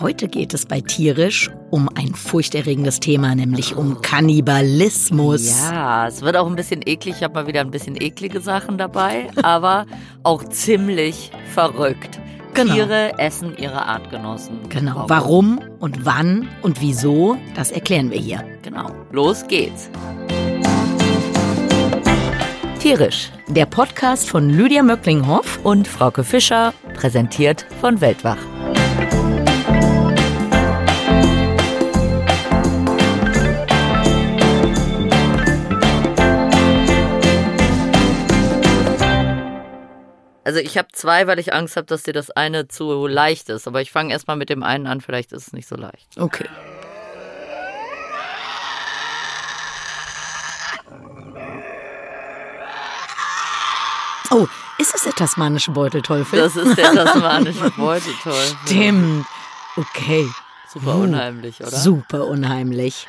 Heute geht es bei Tierisch um ein furchterregendes Thema, nämlich um Kannibalismus. Ja, es wird auch ein bisschen eklig. Ich habe mal wieder ein bisschen eklige Sachen dabei, aber auch ziemlich verrückt. Genau. Tiere essen ihre Artgenossen. Genau. Warum und wann und wieso, das erklären wir hier. Genau. Los geht's. Tierisch, der Podcast von Lydia Möcklinghoff Und Frauke Fischer, präsentiert von Weltwach. Also ich habe zwei, weil ich Angst habe, dass dir das eine zu leicht ist. Aber ich fange erstmal mit dem einen an, vielleicht ist es nicht so leicht. Okay. Oh, ist es der tasmanische Beutelteufel? Das ist der tasmanische Beutelteufel. Stimmt. Okay. Super Uh, unheimlich, oder? Super unheimlich.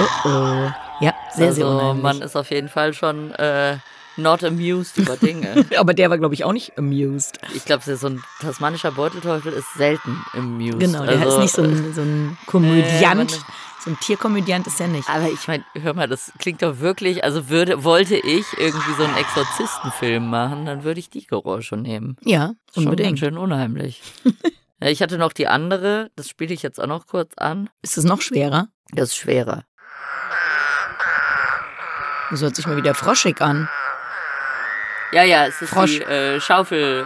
Oh oh. Ja, sehr, sehr also, unheimlich. man ist auf jeden Fall schon äh, not amused über Dinge. Aber der war, glaube ich, auch nicht amused. Ich glaube, so ein tasmanischer Beutelteufel ist selten amused. Genau, der also, ist nicht so ein, so ein Komödiant. man- so ein Tierkomödiant ist er nicht. Aber ich meine, hör mal, das klingt doch wirklich, also würde, wollte ich irgendwie so einen Exorzistenfilm machen, dann würde ich die Geräusche nehmen. Ja, Schon unbedingt. schön unheimlich. ich hatte noch die andere, das spiele ich jetzt auch noch kurz an. Ist es noch schwerer? Das ist schwerer. Das hört sich mal wieder froschig an. Ja, ja, es ist Frosch. die äh, Schaufel,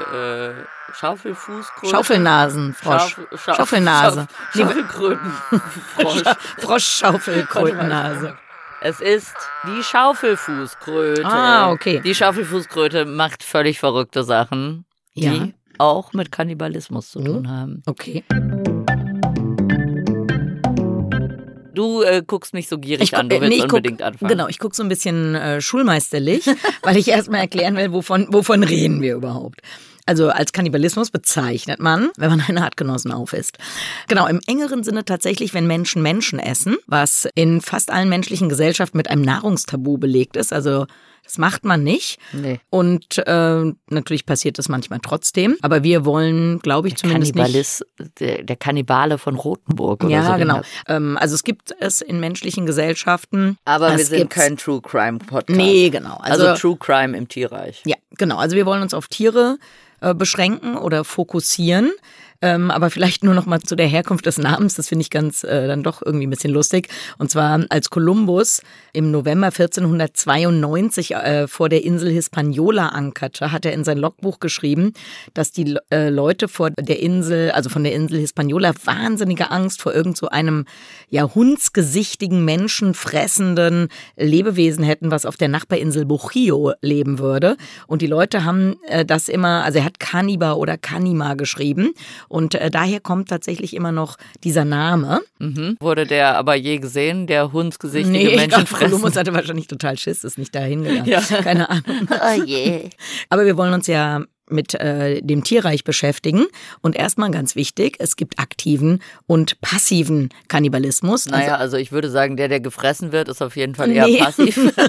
äh, Schaufelfußkröte. Schaufelnasenfrosch. Schaufel, Schauf- Schaufelnase. Schauf- Schaufelkrötenfrosch. Frosch-Schaufelkrötennase. es ist die Schaufelfußkröte. Ah, okay. Die Schaufelfußkröte macht völlig verrückte Sachen, die Ja. auch mit Kannibalismus zu Oh. tun haben. Okay. Du äh, guckst mich so gierig an, du äh, willst nee, guck- unbedingt anfangen. Genau, ich gucke so ein bisschen äh, schulmeisterlich, weil ich erstmal erklären will, wovon, wovon reden wir überhaupt. Also als Kannibalismus bezeichnet man, wenn man einen Artgenossen aufisst. Genau, im engeren Sinne tatsächlich, wenn Menschen Menschen essen, was in fast allen menschlichen Gesellschaften mit einem Nahrungstabu belegt ist. Also das macht man nicht. Nee. Und äh, natürlich passiert das manchmal trotzdem. Aber wir wollen, glaube ich, zumindest nicht. Kannibalis, der, der Kannibale von Rothenburg oder so. Ja, genau. Ähm, also es gibt es in menschlichen Gesellschaften. Aber wir sind kein True Crime Podcast. Nee, genau. Also, Also, True Crime im Tierreich. ja, genau. Also wir wollen uns auf Tiere äh, beschränken oder fokussieren. Ähm, aber vielleicht nur noch mal zu der Herkunft des Namens. Das finde ich ganz äh, dann doch irgendwie ein bisschen lustig. Und zwar als Kolumbus im November 1492 äh, vor der Insel Hispaniola ankerte, hat er in sein Logbuch geschrieben, dass die äh, Leute vor der Insel, also von der Insel Hispaniola, wahnsinnige Angst vor irgend so einem ja hundsgesichtigen, menschenfressenden Lebewesen hätten, was auf der Nachbarinsel Bujio leben würde. Und die Leute haben äh, das immer, also er hat Kanniba oder Kanima geschrieben. Und äh, daher kommt tatsächlich immer noch dieser Name. Mhm. Wurde der aber je gesehen, der hundsgesichtige Nee, Menschenfresser? Kolumbus hatte wahrscheinlich total Schiss, ist nicht dahin gegangen. Ja. Keine Ahnung. Oh je. Aber wir wollen uns ja mit äh, dem Tierreich beschäftigen. Und erstmal ganz wichtig, es gibt aktiven und passiven Kannibalismus. Naja, also ich würde sagen, der, der gefressen wird, ist auf jeden Fall eher Nee. passiv.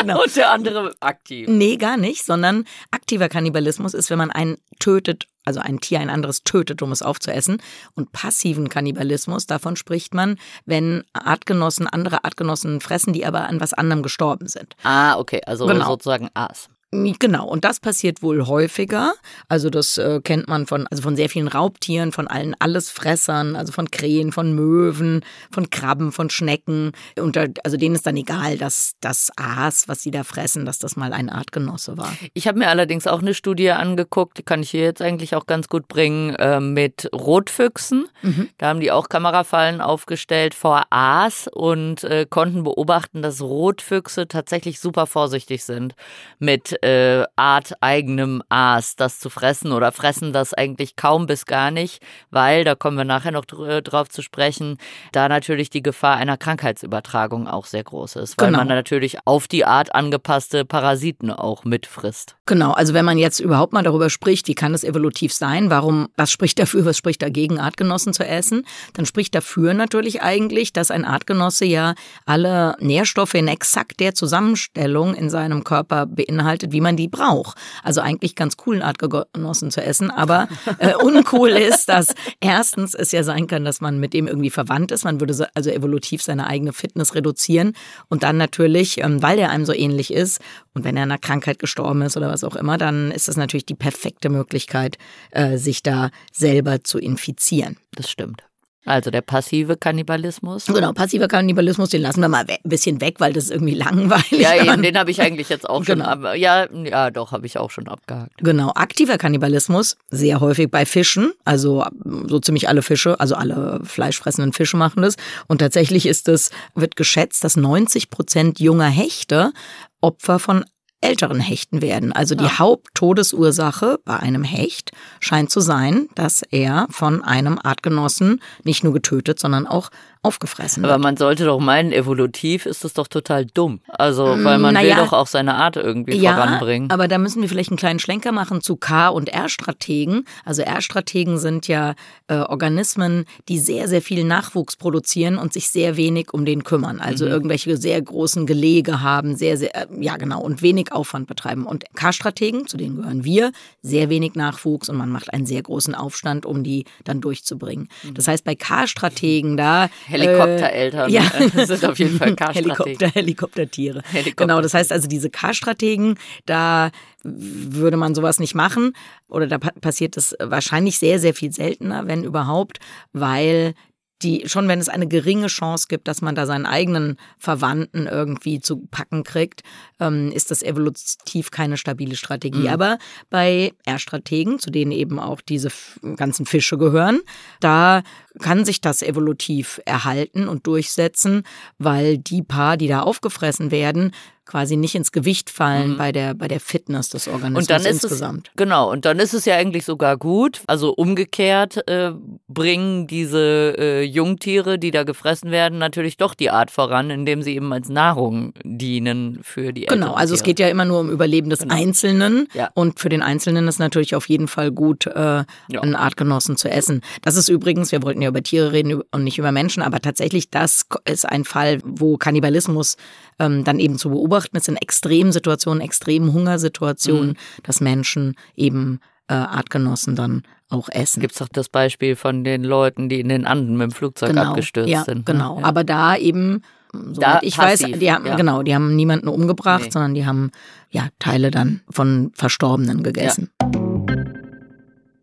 Genau. Und der andere aktiv. Nee, gar nicht, sondern aktiver Kannibalismus ist, wenn man einen tötet, also ein Tier, ein anderes tötet, um es aufzuessen. Und passiven Kannibalismus, davon spricht man, wenn Artgenossen andere Artgenossen fressen, die aber an was anderem gestorben sind. Ah, okay, also Genau. sozusagen Aas. Genau, und das passiert wohl häufiger. Also das äh, kennt man von, also von sehr vielen Raubtieren, von allen Allesfressern, also von Krähen, von Möwen, von Krabben, von Schnecken. Und da, also denen ist dann egal, dass das Aas, was sie da fressen, dass das mal ein Artgenosse war. Ich habe mir allerdings auch eine Studie angeguckt, die kann ich hier jetzt eigentlich auch ganz gut bringen, äh, mit Rotfüchsen. Mhm. Da haben die auch Kamerafallen aufgestellt vor Aas und äh, konnten beobachten, dass Rotfüchse tatsächlich super vorsichtig sind mit äh, arteigenem Aas, das zu fressen oder fressen das eigentlich kaum bis gar nicht, weil, da kommen wir nachher noch dr drauf zu sprechen, da natürlich die Gefahr einer Krankheitsübertragung auch sehr groß ist, weil Genau. man natürlich auf die Art angepasste Parasiten auch mitfrisst. Genau, also wenn man jetzt überhaupt mal darüber spricht, wie kann es evolutiv sein, warum, was spricht dafür, was spricht dagegen, Artgenossen zu essen, dann spricht dafür natürlich eigentlich, dass ein Artgenosse ja alle Nährstoffe in exakt der Zusammenstellung in seinem Körper beinhaltet, angedeutet, wie man die braucht. Also eigentlich ganz coolen Artgenossen zu essen, aber äh, uncool ist, dass erstens es ja sein kann, dass man mit dem irgendwie verwandt ist. Man würde also evolutiv seine eigene Fitness reduzieren und dann natürlich, ähm, weil der einem so ähnlich ist und wenn er an einer Krankheit gestorben ist oder was auch immer, dann ist das natürlich die perfekte Möglichkeit, äh, sich da selber zu infizieren. Das stimmt. Also der passive Kannibalismus. Genau, passiver Kannibalismus, den lassen wir mal ein bisschen weg, weil das ist irgendwie langweilig. Ja, eben, den habe ich eigentlich jetzt auch genau. schon. Ja, ja, doch, habe ich auch schon abgehakt. Genau, aktiver Kannibalismus, sehr häufig bei Fischen, also so ziemlich alle Fische, also alle fleischfressenden Fische machen das. Und tatsächlich ist es, wird geschätzt, dass 90 Prozent junger Hechte Opfer von älteren Hechten werden. Also die ja. Haupttodesursache bei einem Hecht scheint zu sein, dass er von einem Artgenossen nicht nur getötet, sondern auch aufgefressen wird. Aber man sollte doch meinen, evolutiv ist das doch total dumm. Also, weil man naja, will doch auch seine Art irgendwie ja, voranbringen. Aber da müssen wir vielleicht einen kleinen Schlenker machen zu K- und R-Strategen. Also R-Strategen sind ja äh, Organismen, die sehr, sehr viel Nachwuchs produzieren und sich sehr wenig um den kümmern. Also mhm. irgendwelche sehr großen Gelege haben, sehr, sehr, äh, ja genau, und wenig Aufwand betreiben. Und K-Strategen, zu denen gehören wir, sehr wenig Nachwuchs und man macht einen sehr großen Aufstand, um die dann durchzubringen. Mhm. Das heißt, bei K-Strategen, da Helikoptereltern äh, ja. sind auf jeden Fall K-Strategen. Helikopter, Helikoptertiere. Helikopter. Genau, das heißt also diese K-Strategen, da würde man sowas nicht machen oder da passiert es wahrscheinlich sehr, sehr viel seltener, wenn überhaupt, weil die, schon wenn es eine geringe Chance gibt, dass man da seinen eigenen Verwandten irgendwie zu packen kriegt, ähm, ist das evolutiv keine stabile Strategie. Mhm. Aber bei R-Strategen, zu denen eben auch diese ganzen Fische gehören, da kann sich das evolutiv erhalten und durchsetzen, weil die Paar, die da aufgefressen werden, quasi nicht ins Gewicht fallen mhm. bei der bei der Fitness des Organismus und dann ist insgesamt. Es, genau, und dann ist es ja eigentlich sogar gut. Also umgekehrt äh, bringen diese äh, Jungtiere, die da gefressen werden, natürlich doch die Art voran, indem sie eben als Nahrung dienen für die Genau, also es geht ja immer nur um Überleben des genau. Einzelnen ja. und für den Einzelnen ist natürlich auf jeden Fall gut, äh, ja. einen Artgenossen zu essen. Das ist übrigens, wir wollten ja über Tiere reden und nicht über Menschen, aber tatsächlich das ist ein Fall, wo Kannibalismus ähm, dann eben zu beobachten ist in extremen Situationen, extremen Hungersituationen, mhm. dass Menschen eben äh, Artgenossen dann auch essen. Gibt es doch das Beispiel von den Leuten, die in den Anden mit dem Flugzeug genau, abgestürzt ja, sind. Ne? Genau, ja. aber da eben, da ich passiv, weiß, die haben, ja. genau, die haben niemanden umgebracht, nee. sondern die haben ja Teile dann von Verstorbenen gegessen. Ja.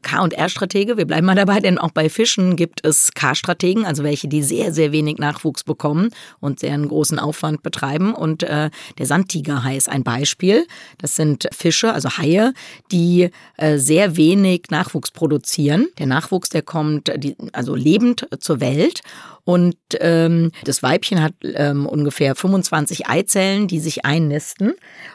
K- und R-Stratege. Wir bleiben mal dabei, denn auch bei Fischen gibt es K-Strategen, also welche, die sehr, sehr wenig Nachwuchs bekommen und sehr einen großen Aufwand betreiben. Und äh, der Sandtigerhai ist ein Beispiel. Das sind Fische, also Haie, die äh, sehr wenig Nachwuchs produzieren. Der Nachwuchs, der kommt die, also lebend zur Welt und ähm, das Weibchen hat ähm, ungefähr 25 Eizellen, die sich einnisten.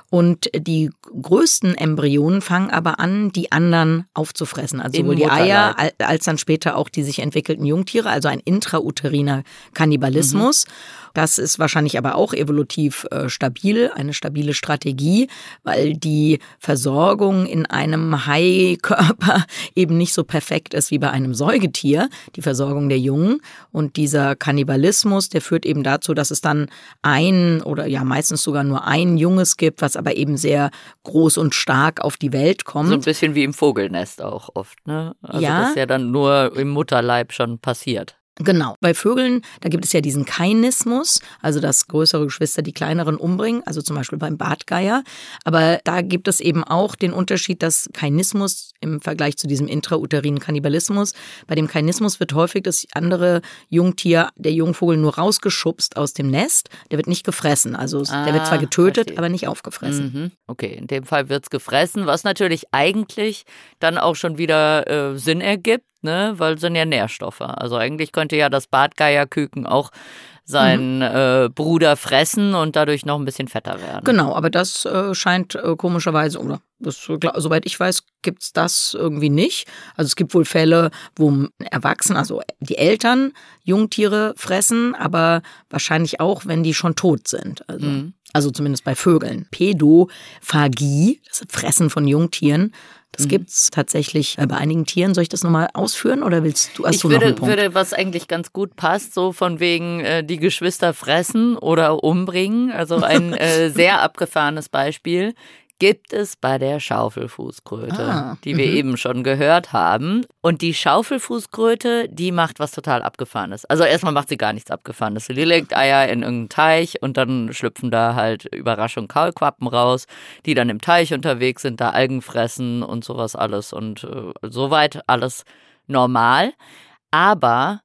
Und die größten Embryonen fangen aber an, die anderen aufzufressen. Also sowohl die Eier als dann später auch die sich entwickelten Jungtiere, also ein intrauteriner Kannibalismus. Mhm. Das ist wahrscheinlich aber auch evolutiv äh, stabil, eine stabile Strategie, weil die Versorgung in einem Haikörper eben nicht so perfekt ist wie bei einem Säugetier, die Versorgung der Jungen. Und dieser Kannibalismus, der führt eben dazu, dass es dann ein oder ja meistens sogar nur ein Junges gibt, was aber eben sehr groß und stark auf die Welt kommt. So ein bisschen wie im Vogelnest auch oft, ne? Also ja. das ja dann nur im Mutterleib schon passiert. Genau. Bei Vögeln, da gibt es ja diesen Kainismus, also dass größere Geschwister die kleineren umbringen, also zum Beispiel beim Bartgeier. Aber da gibt es eben auch den Unterschied, dass Kainismus im Vergleich zu diesem intrauterinen Kannibalismus, bei dem Kainismus wird häufig das andere Jungtier, der Jungvogel, nur rausgeschubst aus dem Nest. Der wird nicht gefressen. Also ah, der wird zwar ah, getötet, verstehe. aber nicht aufgefressen. Mhm. Okay, in dem Fall wird es gefressen, was natürlich eigentlich dann auch schon wieder äh, Sinn ergibt ne? Weil es sind ja Nährstoffe. Also eigentlich könnte ja das Bartgeierküken auch seinen mhm. äh, Bruder fressen und dadurch noch ein bisschen fetter werden. Genau, aber das äh, scheint äh, komischerweise, oder das, soweit ich weiß, gibt es das irgendwie nicht. Also es gibt wohl Fälle, wo Erwachsene, also die Eltern Jungtiere fressen, aber wahrscheinlich auch, wenn die schon tot sind. Also, mhm. also zumindest bei Vögeln. Pädophagie, das Fressen von Jungtieren, das mhm. gibt es tatsächlich äh, bei einigen Tieren. Soll ich das nochmal ausführen oder willst du, hast ich du würde, noch einen Punkt? würde, was eigentlich ganz gut passt, so von wegen äh, die Geschwister fressen oder umbringen. Also ein äh, sehr abgefahrenes Beispiel. Gibt es bei der Schaufelfußkröte, Ah, die wir mhm. eben schon gehört haben. Und die Schaufelfußkröte, die macht was total Abgefahrenes. Also erstmal macht sie gar nichts Abgefahrenes. Sie legt Eier in irgendeinen Teich und dann schlüpfen da halt Überraschung Kaulquappen raus, die dann im Teich unterwegs sind, da Algen fressen und sowas alles. Und äh, soweit alles normal. Aber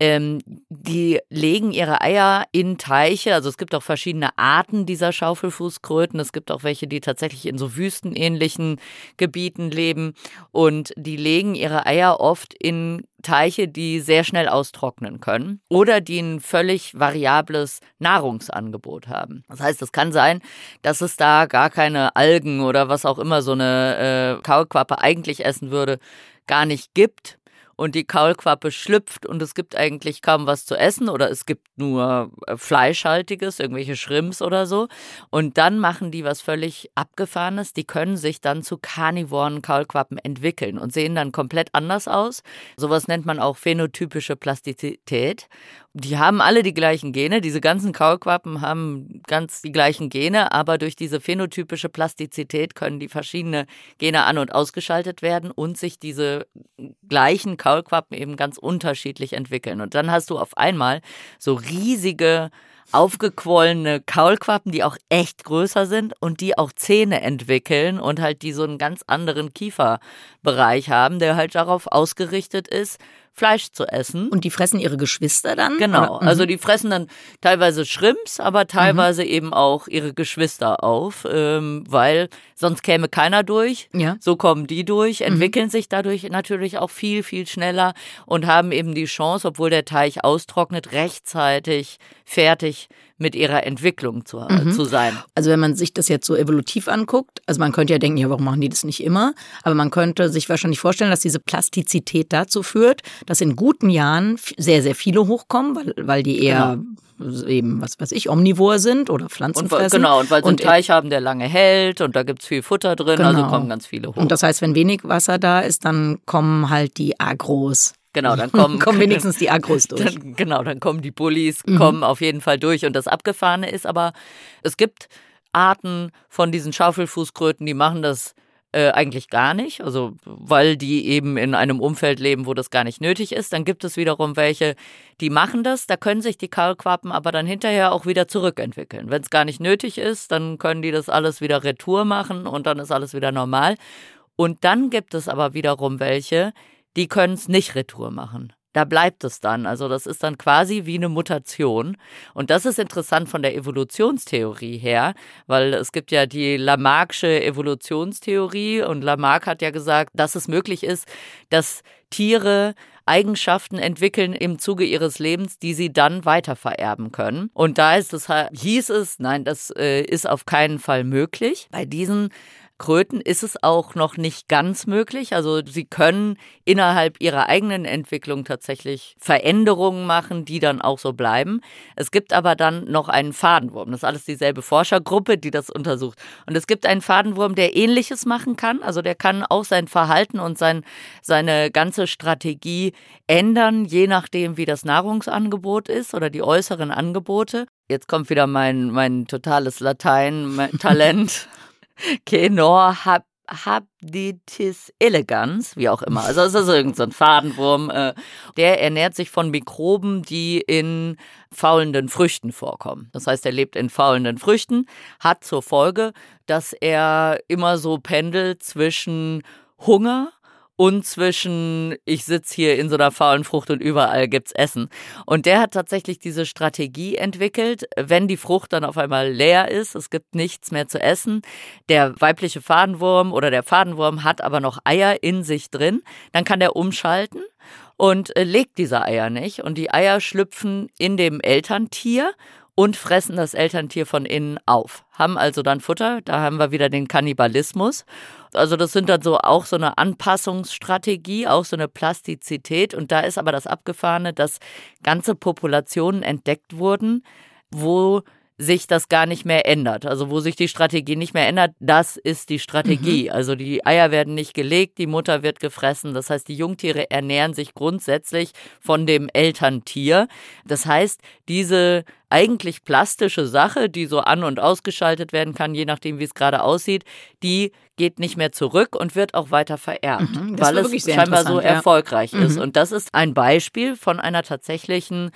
ähm, die legen ihre Eier in Teiche. Also es gibt auch verschiedene Arten dieser Schaufelfußkröten. Es gibt auch welche, die tatsächlich in so wüstenähnlichen Gebieten leben. Und die legen ihre Eier oft in Teiche, die sehr schnell austrocknen können oder die ein völlig variables Nahrungsangebot haben. Das heißt, es kann sein, dass es da gar keine Algen oder was auch immer so eine äh, Kaulquappe eigentlich essen würde, gar nicht gibt und die Kaulquappe schlüpft und es gibt eigentlich kaum was zu essen oder es gibt nur äh, Fleischhaltiges, irgendwelche Shrimps oder so. Und dann machen die was völlig Abgefahrenes. Die können sich dann zu karnivoren Kaulquappen entwickeln und sehen dann komplett anders aus. Sowas nennt man auch phänotypische Plastizität. Die haben alle die gleichen Gene. Diese ganzen Kaulquappen haben ganz die gleichen Gene, aber durch diese phänotypische Plastizität können die verschiedene Gene an- und ausgeschaltet werden und sich diese gleichen Kaulquappen eben ganz unterschiedlich entwickeln. Und dann hast du auf einmal so riesige aufgequollene Kaulquappen, die auch echt größer sind und die auch Zähne entwickeln und halt die so einen ganz anderen Kieferbereich haben, der halt darauf ausgerichtet ist, Fleisch zu essen. Und die fressen ihre Geschwister dann? Genau? Mhm. also die fressen dann teilweise Shrimps, aber teilweise eben auch ihre Geschwister auf, ähm, weil sonst käme keiner durch. Ja. So kommen die durch, Mhm. entwickeln sich dadurch natürlich auch viel, viel schneller und haben eben die Chance, obwohl der Teich austrocknet, rechtzeitig fertig mit ihrer Entwicklung zu, Mhm. zu sein. Also wenn man sich das jetzt so evolutiv anguckt, also man könnte ja denken, ja, warum machen die das nicht immer? Aber man könnte sich wahrscheinlich vorstellen, dass diese Plastizität dazu führt, dass in guten Jahren sehr, sehr viele hochkommen, weil, weil die eher eben, was weiß ich, omnivor sind oder Pflanzen Genau. Und fressen. genau, und weil sie einen Teich haben, der lange hält und da gibt's viel Futter drin, also Genau. kommen ganz viele hoch. Und das heißt, wenn wenig Wasser da ist, dann kommen halt die Agros. Genau, dann kommen, kommen wenigstens die Agros durch. Dann, genau, dann kommen die Bullies, kommen auf jeden Fall durch. Und das Abgefahrene ist aber, es gibt Arten von diesen Schaufelfußkröten, die machen das äh, eigentlich gar nicht, also weil die eben in einem Umfeld leben, wo das gar nicht nötig ist. Dann gibt es wiederum welche, die machen das, da können sich die Kaulquappen aber dann hinterher auch wieder zurückentwickeln. Wenn es gar nicht nötig ist, dann können die das alles wieder retour machen und dann ist alles wieder normal. Und dann gibt es aber wiederum welche, die können es nicht retour machen. Da bleibt es dann. Also das ist dann quasi wie eine Mutation. Und das ist interessant von der Evolutionstheorie her, weil es gibt ja die Lamarck'sche Evolutionstheorie und Lamarck hat ja gesagt, dass es möglich ist, dass Tiere Eigenschaften entwickeln im Zuge ihres Lebens, die sie dann weiter vererben können. Und da ist es, hieß es, nein, das äh, ist auf keinen Fall möglich. Bei diesen Kröten ist es auch noch nicht ganz möglich. Also sie können innerhalb ihrer eigenen Entwicklung tatsächlich Veränderungen machen, die dann auch so bleiben. Es gibt aber dann noch einen Fadenwurm. Das ist alles dieselbe Forschergruppe, die das untersucht. Und es gibt einen Fadenwurm, der ähnliches machen kann. Also der kann auch sein Verhalten und sein, seine ganze Strategie ändern, je nachdem, wie das Nahrungsangebot ist oder die äußeren Angebote. Jetzt kommt wieder mein, mein totales Latein-Talent. Kenor hab, Habditis elegans, wie auch immer. Also es ist irgendein so Fadenwurm. Äh, der ernährt sich von Mikroben, die in faulenden Früchten vorkommen. Das heißt, er lebt in faulenden Früchten, hat zur Folge, dass er immer so pendelt zwischen Hunger und zwischen, ich sitze hier in so einer faulen Frucht und überall gibt's Essen. Und der hat tatsächlich diese Strategie entwickelt, wenn die Frucht dann auf einmal leer ist, es gibt nichts mehr zu essen, der weibliche Fadenwurm oder der Fadenwurm hat aber noch Eier in sich drin, dann kann der umschalten und äh, legt diese Eier nicht. Und die Eier schlüpfen in dem Elterntier und fressen das Elterntier von innen auf. Haben also dann Futter, da haben wir wieder den Kannibalismus. Also das sind dann so auch so eine Anpassungsstrategie, auch so eine Plastizität. Und da ist aber das Abgefahrene, dass ganze Populationen entdeckt wurden, wo sich das gar nicht mehr ändert. Also wo sich die Strategie nicht mehr ändert, das ist die Strategie. Mhm. Also die Eier werden nicht gelegt, die Mutter wird gefressen. Das heißt, die Jungtiere ernähren sich grundsätzlich von dem Elterntier. Das heißt, diese eigentlich plastische Sache, die so an- und ausgeschaltet werden kann, je nachdem, wie es gerade aussieht, die geht nicht mehr zurück und wird auch weiter vererbt, mhm, weil es scheinbar so ja. erfolgreich mhm. ist. Und das ist ein Beispiel von einer tatsächlichen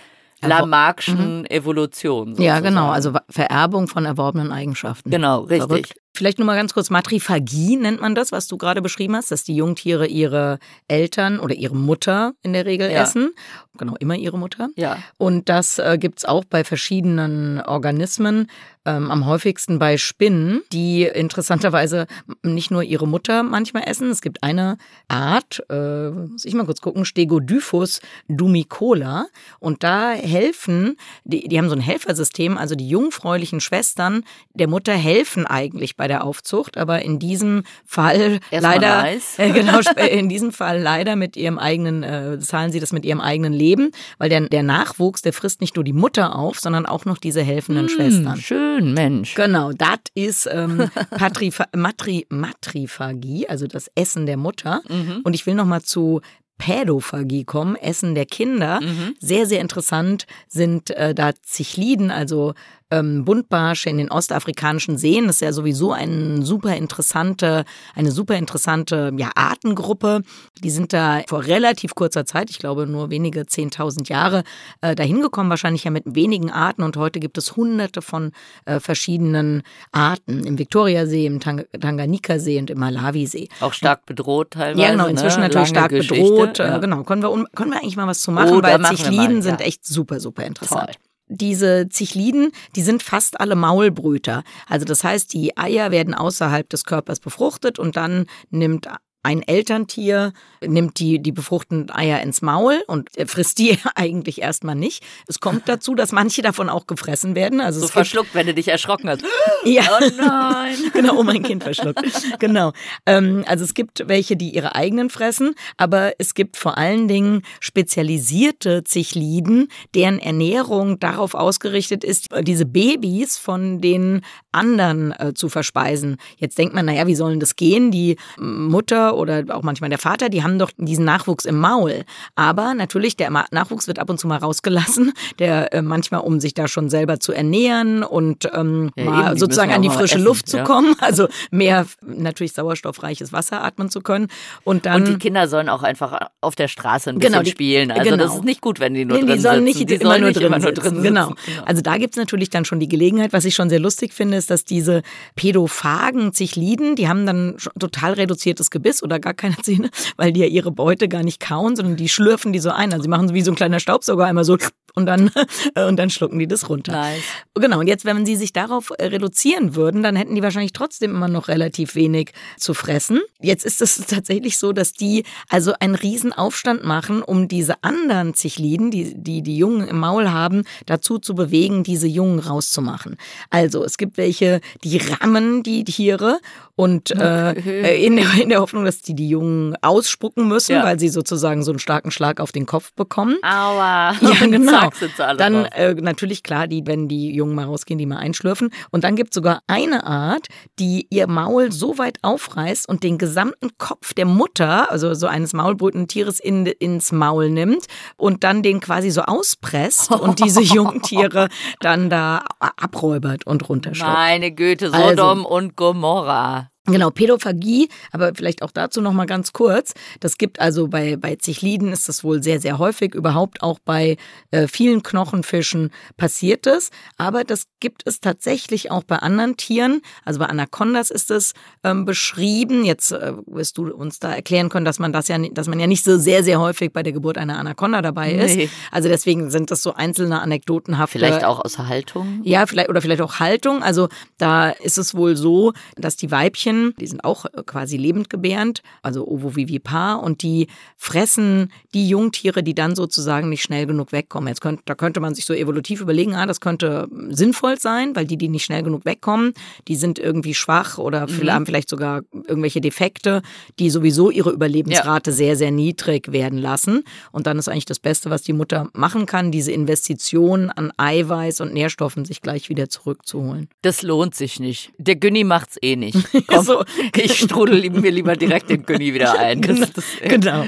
Lamarckschen mhm. Evolution. Sozusagen. Ja, genau, also Vererbung von erworbenen Eigenschaften. Genau, richtig. Verrückt. Vielleicht nur mal ganz kurz, Matriphagie nennt man das, was du gerade beschrieben hast, dass die Jungtiere ihre Eltern oder ihre Mutter in der Regel ja. essen. Genau, immer ihre Mutter. Ja. Und das äh, gibt es auch bei verschiedenen Organismen ähm, am häufigsten bei Spinnen, die interessanterweise nicht nur ihre Mutter manchmal essen. Es gibt eine Art, äh, muss ich mal kurz gucken, Stegodyphus dumicola. Und da helfen, die, die haben so ein Helfersystem, also die jungfräulichen Schwestern der Mutter helfen eigentlich bei der Aufzucht, aber in diesem Fall Erstmal leider, äh, genau, in diesem Fall leider mit ihrem eigenen, äh, zahlen sie das mit ihrem eigenen Leben, weil der, der Nachwuchs, der frisst nicht nur die Mutter auf, sondern auch noch diese helfenden hm, Schwestern. Schön Mensch. Genau, das ist ähm, Matri Matriphagie, also das Essen der Mutter. Mhm. Und ich will noch mal zu Pädophagie kommen, Essen der Kinder. Mhm. Sehr, sehr interessant sind äh, da Zichliden, also ähm, Buntbarsche in den ostafrikanischen Seen. Das ist ja sowieso eine super interessante, eine super interessante ja, Artengruppe. Die sind da vor relativ kurzer Zeit, ich glaube nur wenige 10.000 Jahre, äh, dahin gekommen, wahrscheinlich ja mit wenigen Arten. Und heute gibt es hunderte von äh, verschiedenen Arten im Viktoriasee, im Tang Tanganika-See und im Malawisee. Auch stark bedroht teilweise. Ja, genau, inzwischen ne? natürlich Lange stark Geschichte, bedroht. Äh, ja. genau, können wir, können wir eigentlich mal was zu machen, oh, weil Zichliden sind echt super, super interessant. Toll diese Zichliden, die sind fast alle Maulbrüter. Also das heißt, die Eier werden außerhalb des Körpers befruchtet und dann nimmt ein Elterntier nimmt die, die befruchteten Eier ins Maul und frisst die eigentlich erstmal nicht. Es kommt dazu, dass manche davon auch gefressen werden. Also so verschluckt, wenn du dich erschrocken hast. ja. Oh nein. genau, oh mein Kind verschluckt. genau. Ähm, also es gibt welche, die ihre eigenen fressen, aber es gibt vor allen Dingen spezialisierte Zichliden, deren Ernährung darauf ausgerichtet ist, diese Babys von den anderen äh, zu verspeisen. Jetzt denkt man, naja, wie sollen das gehen? Die Mutter oder auch manchmal der Vater, die haben doch diesen Nachwuchs im Maul. Aber natürlich, der Nachwuchs wird ab und zu mal rausgelassen, der äh, manchmal, um sich da schon selber zu ernähren und ähm, ja, mal eben, sozusagen an die frische essen, Luft zu ja. kommen, also mehr natürlich sauerstoffreiches Wasser atmen zu können. Und dann und die Kinder sollen auch einfach auf der Straße ein bisschen genau, die, spielen. Also genau. das ist nicht gut, wenn die nur nee, drin die sollen sitzen. Nicht, die, die immer, nur drin immer nur drin sitzen. Genau. genau. Also da gibt es natürlich dann schon die Gelegenheit, was ich schon sehr lustig finde, ist, dass diese Pädophagen Zichliden, die haben dann total reduziertes Gebiss oder gar keine Zähne, weil die ja ihre Beute gar nicht kauen, sondern die schlürfen die so ein. Also sie machen so wie so ein kleiner Staubsauger einmal so und dann, und dann schlucken die das runter. Nice. Genau, und jetzt, wenn sie sich darauf äh, reduzieren würden, dann hätten die wahrscheinlich trotzdem immer noch relativ wenig zu fressen. Jetzt ist es tatsächlich so, dass die also einen riesen Aufstand machen, um diese anderen Zichliden, die, die die Jungen im Maul haben, dazu zu bewegen, diese Jungen rauszumachen. Also es gibt welche, die rammen die Tiere und äh, äh, in, der, in der Hoffnung, dass die die Jungen ausspucken müssen, ja. weil sie sozusagen so einen starken Schlag auf den Kopf bekommen. Aua. Ja, genau. Dann äh, natürlich klar, die, wenn die Jungen mal rausgehen, die mal einschlürfen. Und dann gibt es sogar eine Art, die ihr Maul so weit aufreißt und den gesamten Kopf der Mutter, also so eines maulbrütenden Tieres, in, ins Maul nimmt und dann den quasi so auspresst und diese Jungtiere dann da abräubert und runterschluckt. Meine Güte, Sodom also, und Gomorra. Genau, Pädophagie, aber vielleicht auch dazu noch mal ganz kurz. Das gibt also bei, bei Zichliden ist das wohl sehr, sehr häufig. Überhaupt auch bei äh, vielen Knochenfischen passiert es. Aber das gibt es tatsächlich auch bei anderen Tieren. Also bei Anacondas ist es ähm, beschrieben. Jetzt äh, wirst du uns da erklären können, dass man das ja, dass man ja nicht so sehr, sehr häufig bei der Geburt einer Anaconda dabei ist. Nee. Also deswegen sind das so einzelne Anekdotenhafte. Vielleicht auch aus Haltung? Ja, vielleicht, oder vielleicht auch Haltung. Also da ist es wohl so, dass die Weibchen Männchen, die sind auch quasi lebendgebärend, also ovovivipar, und die fressen die Jungtiere, die dann sozusagen nicht schnell genug wegkommen. Jetzt könnte, da könnte man sich so evolutiv überlegen, ah, das könnte sinnvoll sein, weil die, die nicht schnell genug wegkommen, die sind irgendwie schwach oder mhm. haben vielleicht sogar irgendwelche Defekte, die sowieso ihre Überlebensrate ja. sehr, sehr niedrig werden lassen. Und dann ist eigentlich das Beste, was die Mutter machen kann, diese Investition an Eiweiß und Nährstoffen sich gleich wieder zurückzuholen. Das lohnt sich nicht. Der Günni macht's eh nicht. Komm, so. ich strudel mir lieber direkt den Günni wieder ein. Genau, genau.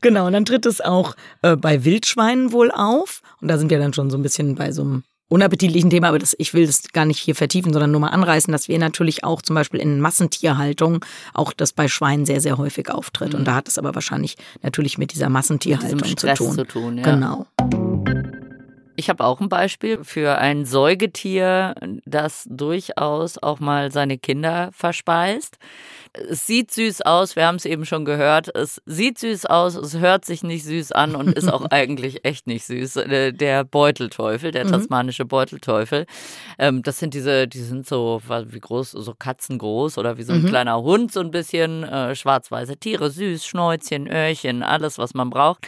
genau. Und dann tritt es auch äh, bei Wildschweinen wohl auf. Und da sind wir dann schon so ein bisschen bei so einem unappetitlichen Thema, aber das, ich will das gar nicht hier vertiefen, sondern nur mal anreißen, dass wir natürlich auch zum Beispiel in Massentierhaltung auch das bei Schweinen sehr, sehr häufig auftritt. Mhm. Und da hat es aber wahrscheinlich natürlich mit dieser Massentierhaltung mit zu tun. Zu tun ja. Genau. Ich habe auch ein Beispiel für ein Säugetier, das durchaus auch mal seine Kinder verspeist. Es sieht süß aus, wir haben es eben schon gehört. Es sieht süß aus, es hört sich nicht süß an und ist auch eigentlich echt nicht süß. Äh, der Beutelteufel, der mhm. tasmanische Beutelteufel. Ähm, das sind diese, die sind so wie groß, so katzengroß oder wie so ein mhm. kleiner Hund, so ein bisschen äh, schwarz-weiße Tiere, süß, Schnäuzchen, Öhrchen, alles, was man braucht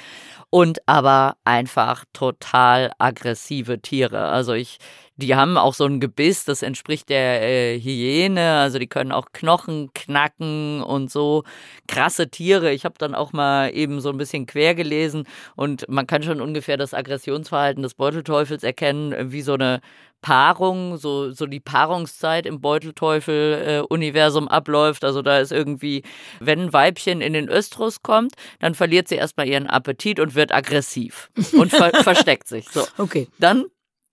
und aber einfach total aggressive Tiere. Also ich, die haben auch so ein Gebiss, das entspricht der äh, Hyäne, also die können auch Knochen knacken und so krasse Tiere. Ich habe dann auch mal eben so ein bisschen quer gelesen und man kann schon ungefähr das Aggressionsverhalten des Beutelteufels erkennen, wie so eine Paarung, so, so die Paarungszeit im Beutelteufel-Universum äh, abläuft. Also da ist irgendwie, wenn ein Weibchen in den Östrus kommt, dann verliert sie erstmal ihren Appetit und wird aggressiv und ver versteckt sich. So. Okay. Dann,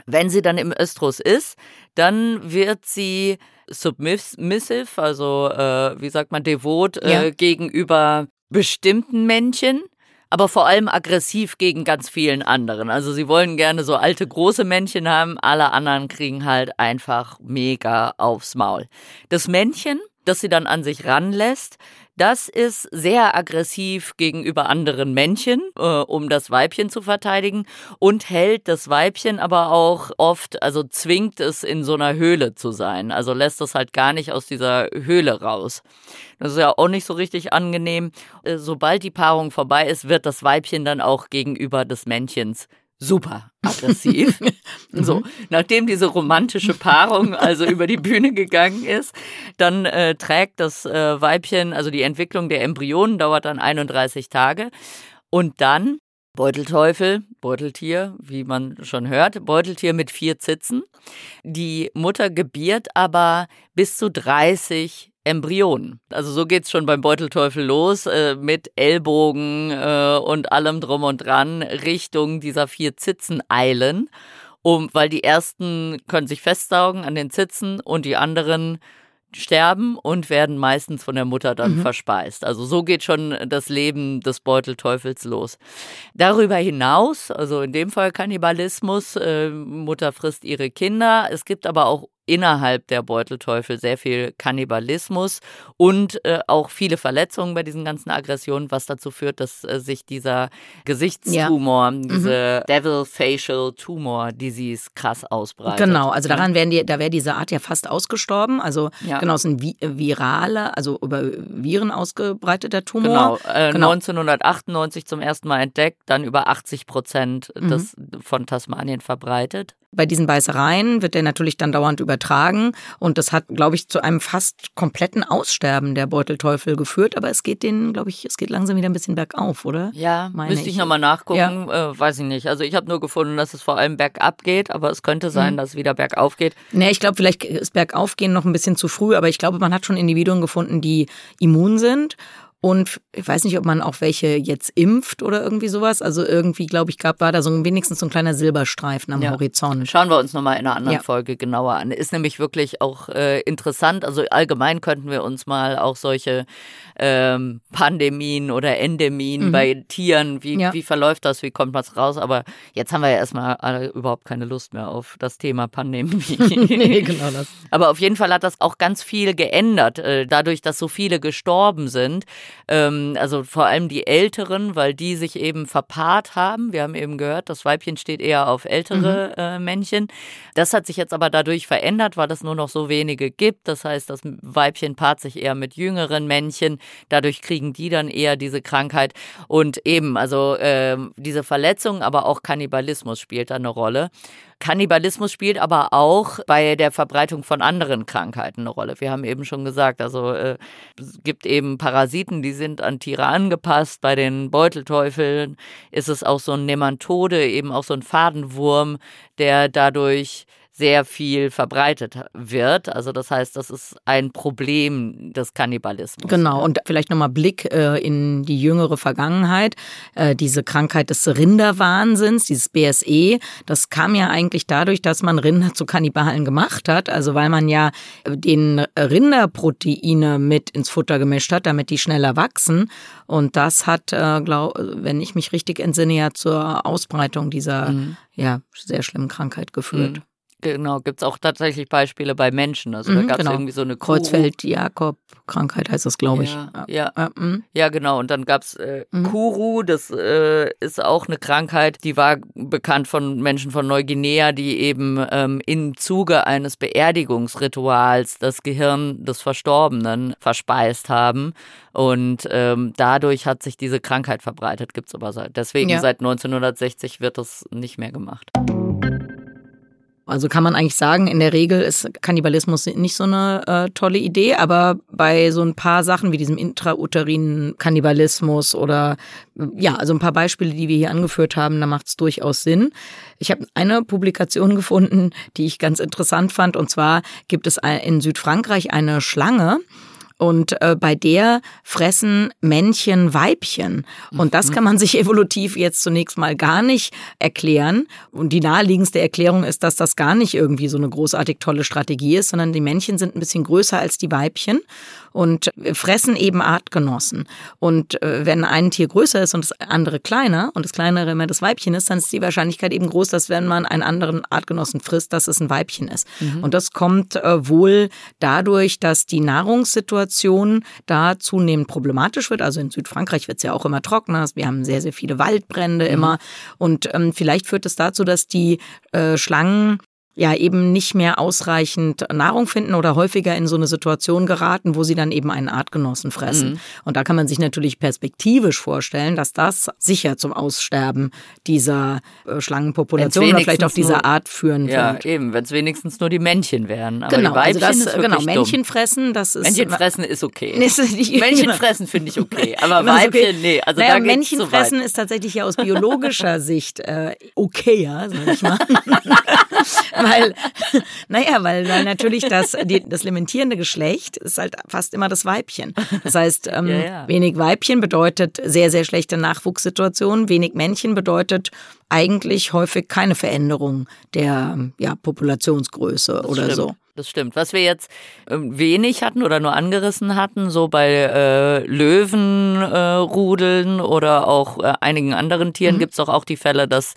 wenn sie dann im Östrus ist, dann wird sie submissive, also äh, wie sagt man, devot äh, ja. gegenüber bestimmten Männchen aber vor allem aggressiv gegen ganz vielen anderen. Also sie wollen gerne so alte große Männchen haben, alle anderen kriegen halt einfach mega aufs Maul. Das Männchen, das sie dann an sich ranlässt, das ist sehr aggressiv gegenüber anderen Männchen, äh, um das Weibchen zu verteidigen und hält das Weibchen aber auch oft, also zwingt es in so einer Höhle zu sein. Also lässt es halt gar nicht aus dieser Höhle raus. Das ist ja auch nicht so richtig angenehm. Äh, sobald die Paarung vorbei ist, wird das Weibchen dann auch gegenüber des Männchens super aggressiv. so, mhm. nachdem diese romantische Paarung also über die Bühne gegangen ist, dann äh, trägt das äh, Weibchen, also die Entwicklung der Embryonen dauert dann 31 Tage und dann Beutelteufel, Beuteltier, wie man schon hört, Beuteltier mit vier Zitzen. Die Mutter gebiert aber bis zu 30 Embryonen. Also so geht's schon beim Beutelteufel los, äh, mit Ellbogen äh, und allem drum und dran Richtung dieser vier Zitzen eilen, um, weil die ersten können sich festsaugen an den Zitzen und die anderen sterben und werden meistens von der Mutter dann mhm. verspeist. Also so geht schon das Leben des Beutelteufels los. Darüber hinaus, also in dem Fall Kannibalismus, äh, Mutter frisst ihre Kinder. Es gibt aber auch innerhalb der Beutelteufel sehr viel Kannibalismus und äh, auch viele Verletzungen bei diesen ganzen Aggressionen, was dazu führt, dass äh, sich dieser Gesichtstumor, ja. diese mhm. Devil Facial Tumor Disease krass ausbreitet. Genau, also daran werden die, da wäre diese Art ja fast ausgestorben. Also ja. genau, es ist ein virale, also über Viren ausgebreiteter Tumor. Genau, äh, genau. 1998 zum ersten Mal entdeckt, dann über 80 Prozent mhm. von Tasmanien verbreitet. Bei diesen Beißereien wird der natürlich dann dauernd übertragen und das hat, glaube ich, zu einem fast kompletten Aussterben der Beutelteufel geführt. Aber es geht denen, glaube ich, es geht langsam wieder ein bisschen bergauf, oder? Ja, Meine müsste ich, ich nochmal nachgucken. Ja. Äh, weiß ich nicht. Also ich habe nur gefunden, dass es vor allem bergab geht, aber es könnte sein, mhm. dass es wieder bergauf geht. Nee, ich glaube, vielleicht ist bergaufgehen noch ein bisschen zu früh, aber ich glaube, man hat schon Individuen gefunden, die immun sind und ich weiß nicht, ob man auch welche jetzt impft oder irgendwie sowas. Also irgendwie, glaube ich, gab war da so wenigstens so ein kleiner Silberstreifen am ja. Horizont. Schauen wir uns nochmal in einer anderen ja. Folge genauer an. Ist nämlich wirklich auch äh, interessant. Also allgemein könnten wir uns mal auch solche ähm, Pandemien oder Endemien mhm. bei Tieren, wie, ja. wie verläuft das, wie kommt was raus? Aber jetzt haben wir ja erstmal überhaupt keine Lust mehr auf das Thema Pandemie. nee, genau das. Aber auf jeden Fall hat das auch ganz viel geändert, äh, dadurch, dass so viele gestorben sind ähm, also vor allem die Älteren, weil die sich eben verpaart haben. Wir haben eben gehört, das Weibchen steht eher auf ältere mhm. äh, Männchen. Das hat sich jetzt aber dadurch verändert, weil es nur noch so wenige gibt. Das heißt, das Weibchen paart sich eher mit jüngeren Männchen. Dadurch kriegen die dann eher diese Krankheit. Und eben, also äh, diese Verletzung, aber auch Kannibalismus spielt da eine Rolle. Kannibalismus spielt aber auch bei der Verbreitung von anderen Krankheiten eine Rolle. Wir haben eben schon gesagt, also äh, es gibt eben Parasiten, die sind an Tiere angepasst. Bei den Beutelteufeln ist es auch so ein Nemantode, eben auch so ein Fadenwurm, der dadurch sehr viel verbreitet wird. Also das heißt, das ist ein Problem des Kannibalismus. Genau, und vielleicht nochmal Blick äh, in die jüngere Vergangenheit. Äh, diese Krankheit des Rinderwahnsinns, dieses BSE, das kam ja eigentlich dadurch, dass man Rinder zu Kannibalen gemacht hat. Also weil man ja den Rinderproteine mit ins Futter gemischt hat, damit die schneller wachsen. Und das hat, äh, glaub, wenn ich mich richtig entsinne, ja zur Ausbreitung dieser mhm. ja, sehr schlimmen Krankheit geführt. Mhm. Genau, gibt es auch tatsächlich Beispiele bei Menschen. Also mhm, da gab es genau. irgendwie so eine Kreuzfeld-Jakob-Krankheit heißt das, glaube ich. Ja, ja. Ja, mhm. ja, genau. Und dann gab es äh, mhm. Kuru, das äh, ist auch eine Krankheit, die war bekannt von Menschen von Neuguinea, die eben ähm, im Zuge eines Beerdigungsrituals das Gehirn des Verstorbenen verspeist haben. Und ähm, dadurch hat sich diese Krankheit verbreitet, gibt es aber seit. Deswegen ja. seit 1960 wird das nicht mehr gemacht. Also kann man eigentlich sagen, in der Regel ist Kannibalismus nicht so eine äh, tolle Idee, aber bei so ein paar Sachen wie diesem intrauterinen Kannibalismus oder ja, also ein paar Beispiele, die wir hier angeführt haben, da macht es durchaus Sinn. Ich habe eine Publikation gefunden, die ich ganz interessant fand, und zwar gibt es in Südfrankreich eine Schlange, und äh, bei der fressen Männchen Weibchen. Und das mhm. kann man sich evolutiv jetzt zunächst mal gar nicht erklären. Und die naheliegendste Erklärung ist, dass das gar nicht irgendwie so eine großartig tolle Strategie ist, sondern die Männchen sind ein bisschen größer als die Weibchen und fressen eben Artgenossen. Und äh, wenn ein Tier größer ist und das andere kleiner und das kleinere immer das Weibchen ist, dann ist die Wahrscheinlichkeit eben groß, dass wenn man einen anderen Artgenossen frisst, dass es ein Weibchen ist. Mhm. Und das kommt äh, wohl dadurch, dass die Nahrungssituation da zunehmend problematisch wird. Also in Südfrankreich wird es ja auch immer trockener. Wir haben sehr, sehr viele Waldbrände mhm. immer. Und ähm, vielleicht führt es dazu, dass die äh, Schlangen ja eben nicht mehr ausreichend Nahrung finden oder häufiger in so eine Situation geraten, wo sie dann eben einen Artgenossen fressen. Mhm. Und da kann man sich natürlich perspektivisch vorstellen, dass das sicher zum Aussterben dieser äh, Schlangenpopulation oder vielleicht auch dieser Art führen ja, wird. Ja, eben, wenn es wenigstens nur die Männchen wären. Aber genau, die Weibchen also das, ist genau, Männchen dumm. fressen, das ist. Männchen fressen ist okay. Männchen fressen finde ich okay, aber Weibchen, okay. nee. Also naja, da Männchen fressen ist tatsächlich ja aus biologischer Sicht äh, okayer, sag ich mal. Weil, naja, weil, weil natürlich das, die, das limitierende Geschlecht ist halt fast immer das Weibchen. Das heißt, ähm, ja, ja. wenig Weibchen bedeutet sehr, sehr schlechte Nachwuchssituation, wenig Männchen bedeutet eigentlich häufig keine Veränderung der ja, Populationsgröße das oder stimmt. so. Das stimmt. Was wir jetzt ähm, wenig hatten oder nur angerissen hatten, so bei äh, Löwenrudeln äh, oder auch äh, einigen anderen Tieren mhm. gibt es doch auch die Fälle, dass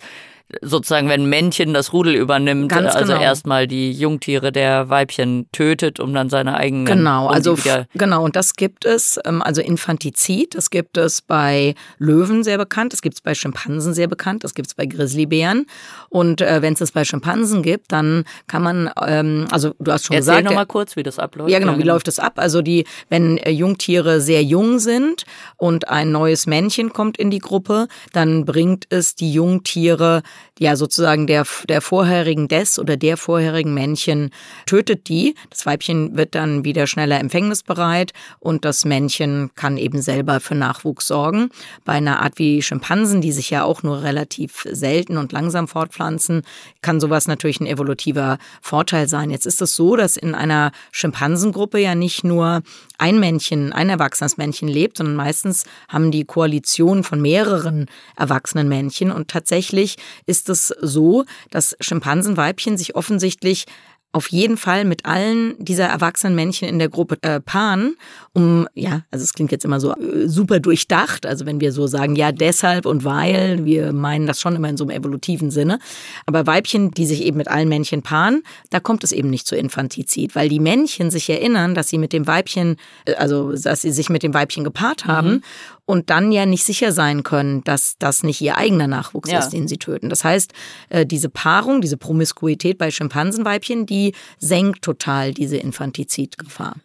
sozusagen, wenn Männchen das Rudel übernimmt, Ganz also genau. erstmal die Jungtiere der Weibchen tötet, um dann seine eigenen. Genau, also genau, und das gibt es, ähm, also Infantizid, das gibt es bei Löwen sehr bekannt, das gibt es bei Schimpansen sehr bekannt, das gibt es bei Grizzlybären. Und äh, wenn es das bei Schimpansen gibt, dann kann man, ähm, also du hast schon Erzähl gesagt. noch mal kurz, wie das abläuft. Ja, genau, wie läuft das ab? Also die, wenn äh, Jungtiere sehr jung sind und ein neues Männchen kommt in die Gruppe, dann bringt es die Jungtiere ja sozusagen der, der vorherigen des oder der vorherigen Männchen tötet die. Das Weibchen wird dann wieder schneller empfängnisbereit und das Männchen kann eben selber für Nachwuchs sorgen. Bei einer Art wie Schimpansen, die sich ja auch nur relativ selten und langsam fortpflanzen, kann sowas natürlich ein evolutiver Vorteil sein. Jetzt ist es so, dass in einer Schimpansengruppe ja nicht nur ein Männchen, ein erwachsenes Männchen lebt, sondern meistens haben die Koalition von mehreren erwachsenen Männchen und tatsächlich ist es so, dass Schimpansenweibchen sich offensichtlich auf jeden Fall mit allen dieser erwachsenen Männchen in der Gruppe äh, paaren, um, ja, also es klingt jetzt immer so äh, super durchdacht, also wenn wir so sagen, ja, deshalb und weil, wir meinen das schon immer in so einem evolutiven Sinne, aber Weibchen, die sich eben mit allen Männchen paaren, da kommt es eben nicht zu Infantizid, weil die Männchen sich erinnern, dass sie mit dem Weibchen, äh, also dass sie sich mit dem Weibchen gepaart haben mhm. Und dann ja nicht sicher sein können, dass das nicht ihr eigener Nachwuchs ja. ist, den sie töten. Das heißt, äh, diese Paarung, diese Promiskuität bei Schimpansenweibchen, die die senkt total diese Infantizidgefahr.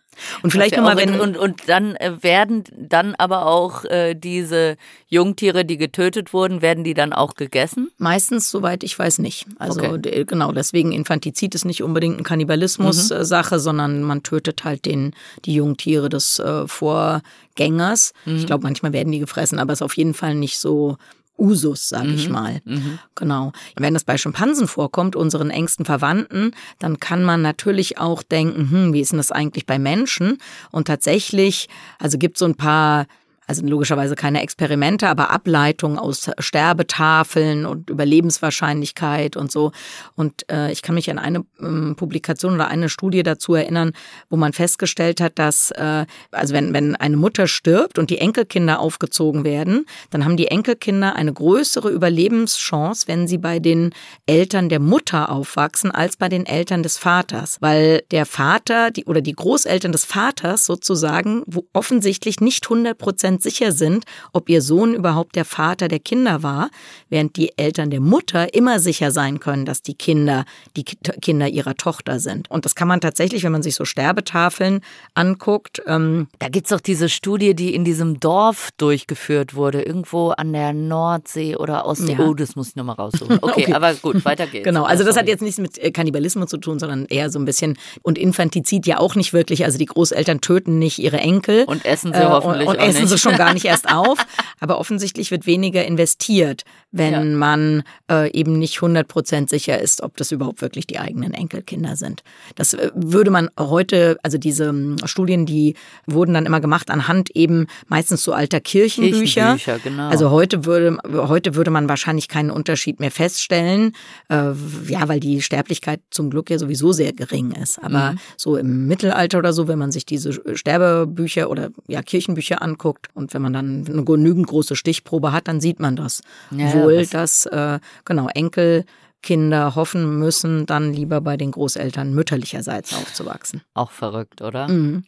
Und vielleicht nochmal, wenn. Und, und dann äh, werden dann aber auch äh, diese Jungtiere, die getötet wurden, werden die dann auch gegessen? Meistens, soweit ich weiß, nicht. Also okay. genau, deswegen Infantizid ist nicht unbedingt eine Kannibalismus-Sache, mhm. sondern man tötet halt den, die Jungtiere des äh, Vorgängers. Mhm. Ich glaube, manchmal werden die gefressen, aber es ist auf jeden Fall nicht so Usus, sage ich mhm. mal. Mhm. Genau. Wenn das bei Schimpansen vorkommt, unseren engsten Verwandten, dann kann man natürlich auch denken, hm, wie ist denn das eigentlich bei Menschen? Und tatsächlich, also gibt so ein paar also logischerweise keine Experimente, aber Ableitungen aus Sterbetafeln und Überlebenswahrscheinlichkeit und so. Und äh, ich kann mich an eine ähm, Publikation oder eine Studie dazu erinnern, wo man festgestellt hat, dass, äh, also wenn, wenn eine Mutter stirbt und die Enkelkinder aufgezogen werden, dann haben die Enkelkinder eine größere Überlebenschance, wenn sie bei den Eltern der Mutter aufwachsen, als bei den Eltern des Vaters. Weil der Vater die, oder die Großeltern des Vaters sozusagen wo offensichtlich nicht 100 Prozent ganz sicher sind, ob ihr Sohn überhaupt der Vater der Kinder war, während die Eltern der Mutter immer sicher sein können, dass die Kinder die Kinder ihrer Tochter sind. Und das kann man tatsächlich, wenn man sich so Sterbetafeln anguckt. Ähm da gibt es doch diese Studie, die in diesem Dorf durchgeführt wurde, irgendwo an der Nordsee oder Ostsee. Ja. Oh, das muss ich nochmal raussuchen. Okay, okay, aber gut, weiter geht's. Genau, also das hat jetzt nichts mit äh, Kannibalismus zu tun, sondern eher so ein bisschen und Infantizid ja auch nicht wirklich. Also die Großeltern töten nicht ihre Enkel. Und essen sie äh, hoffentlich und, und auch essen nicht. Schon gar nicht erst auf. Aber offensichtlich wird weniger investiert, wenn ja. man äh, eben nicht 100 Prozent sicher ist, ob das überhaupt wirklich die eigenen Enkelkinder sind. Das äh, würde man heute, also diese ähm, Studien, die wurden dann immer gemacht anhand eben meistens so alter Kirchenbücher. Kirchenbücher genau. Also heute würde, heute würde man wahrscheinlich keinen Unterschied mehr feststellen, äh, ja, weil die Sterblichkeit zum Glück ja sowieso sehr gering ist. Aber mhm. so im Mittelalter oder so, wenn man sich diese Sterbebücher oder ja Kirchenbücher anguckt und wenn man dann eine genügend große Stichprobe hat, dann sieht man das ja, wohl, ja, dass äh, genau Enkelkinder hoffen müssen, dann lieber bei den Großeltern mütterlicherseits aufzuwachsen. Auch verrückt, oder? Mhm.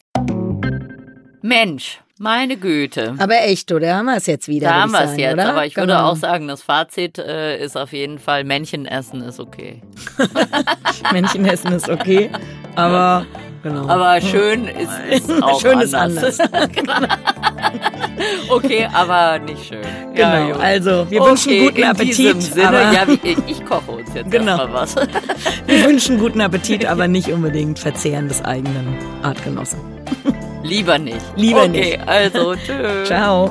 Mensch, meine Güte. Aber echt, oder? Haben wir es jetzt wieder? Da haben wir es jetzt, oder? aber ich genau. würde auch sagen, das Fazit äh, ist auf jeden Fall, Mänchenessen ist okay. Mänchenessen ist okay, aber genau. Aber schön ist, ist auch schön anders. Ist anders. okay, aber nicht schön. Genau, ja, also wir okay, wünschen guten Appetit. Sinne, ja, ich, ich, koche uns jetzt genau. erstmal was. wir wünschen guten Appetit, aber nicht unbedingt Verzehren des eigenen Artgenossen. Lieber nicht. Lieber okay, nicht. Okay, also tschüss. Ciao.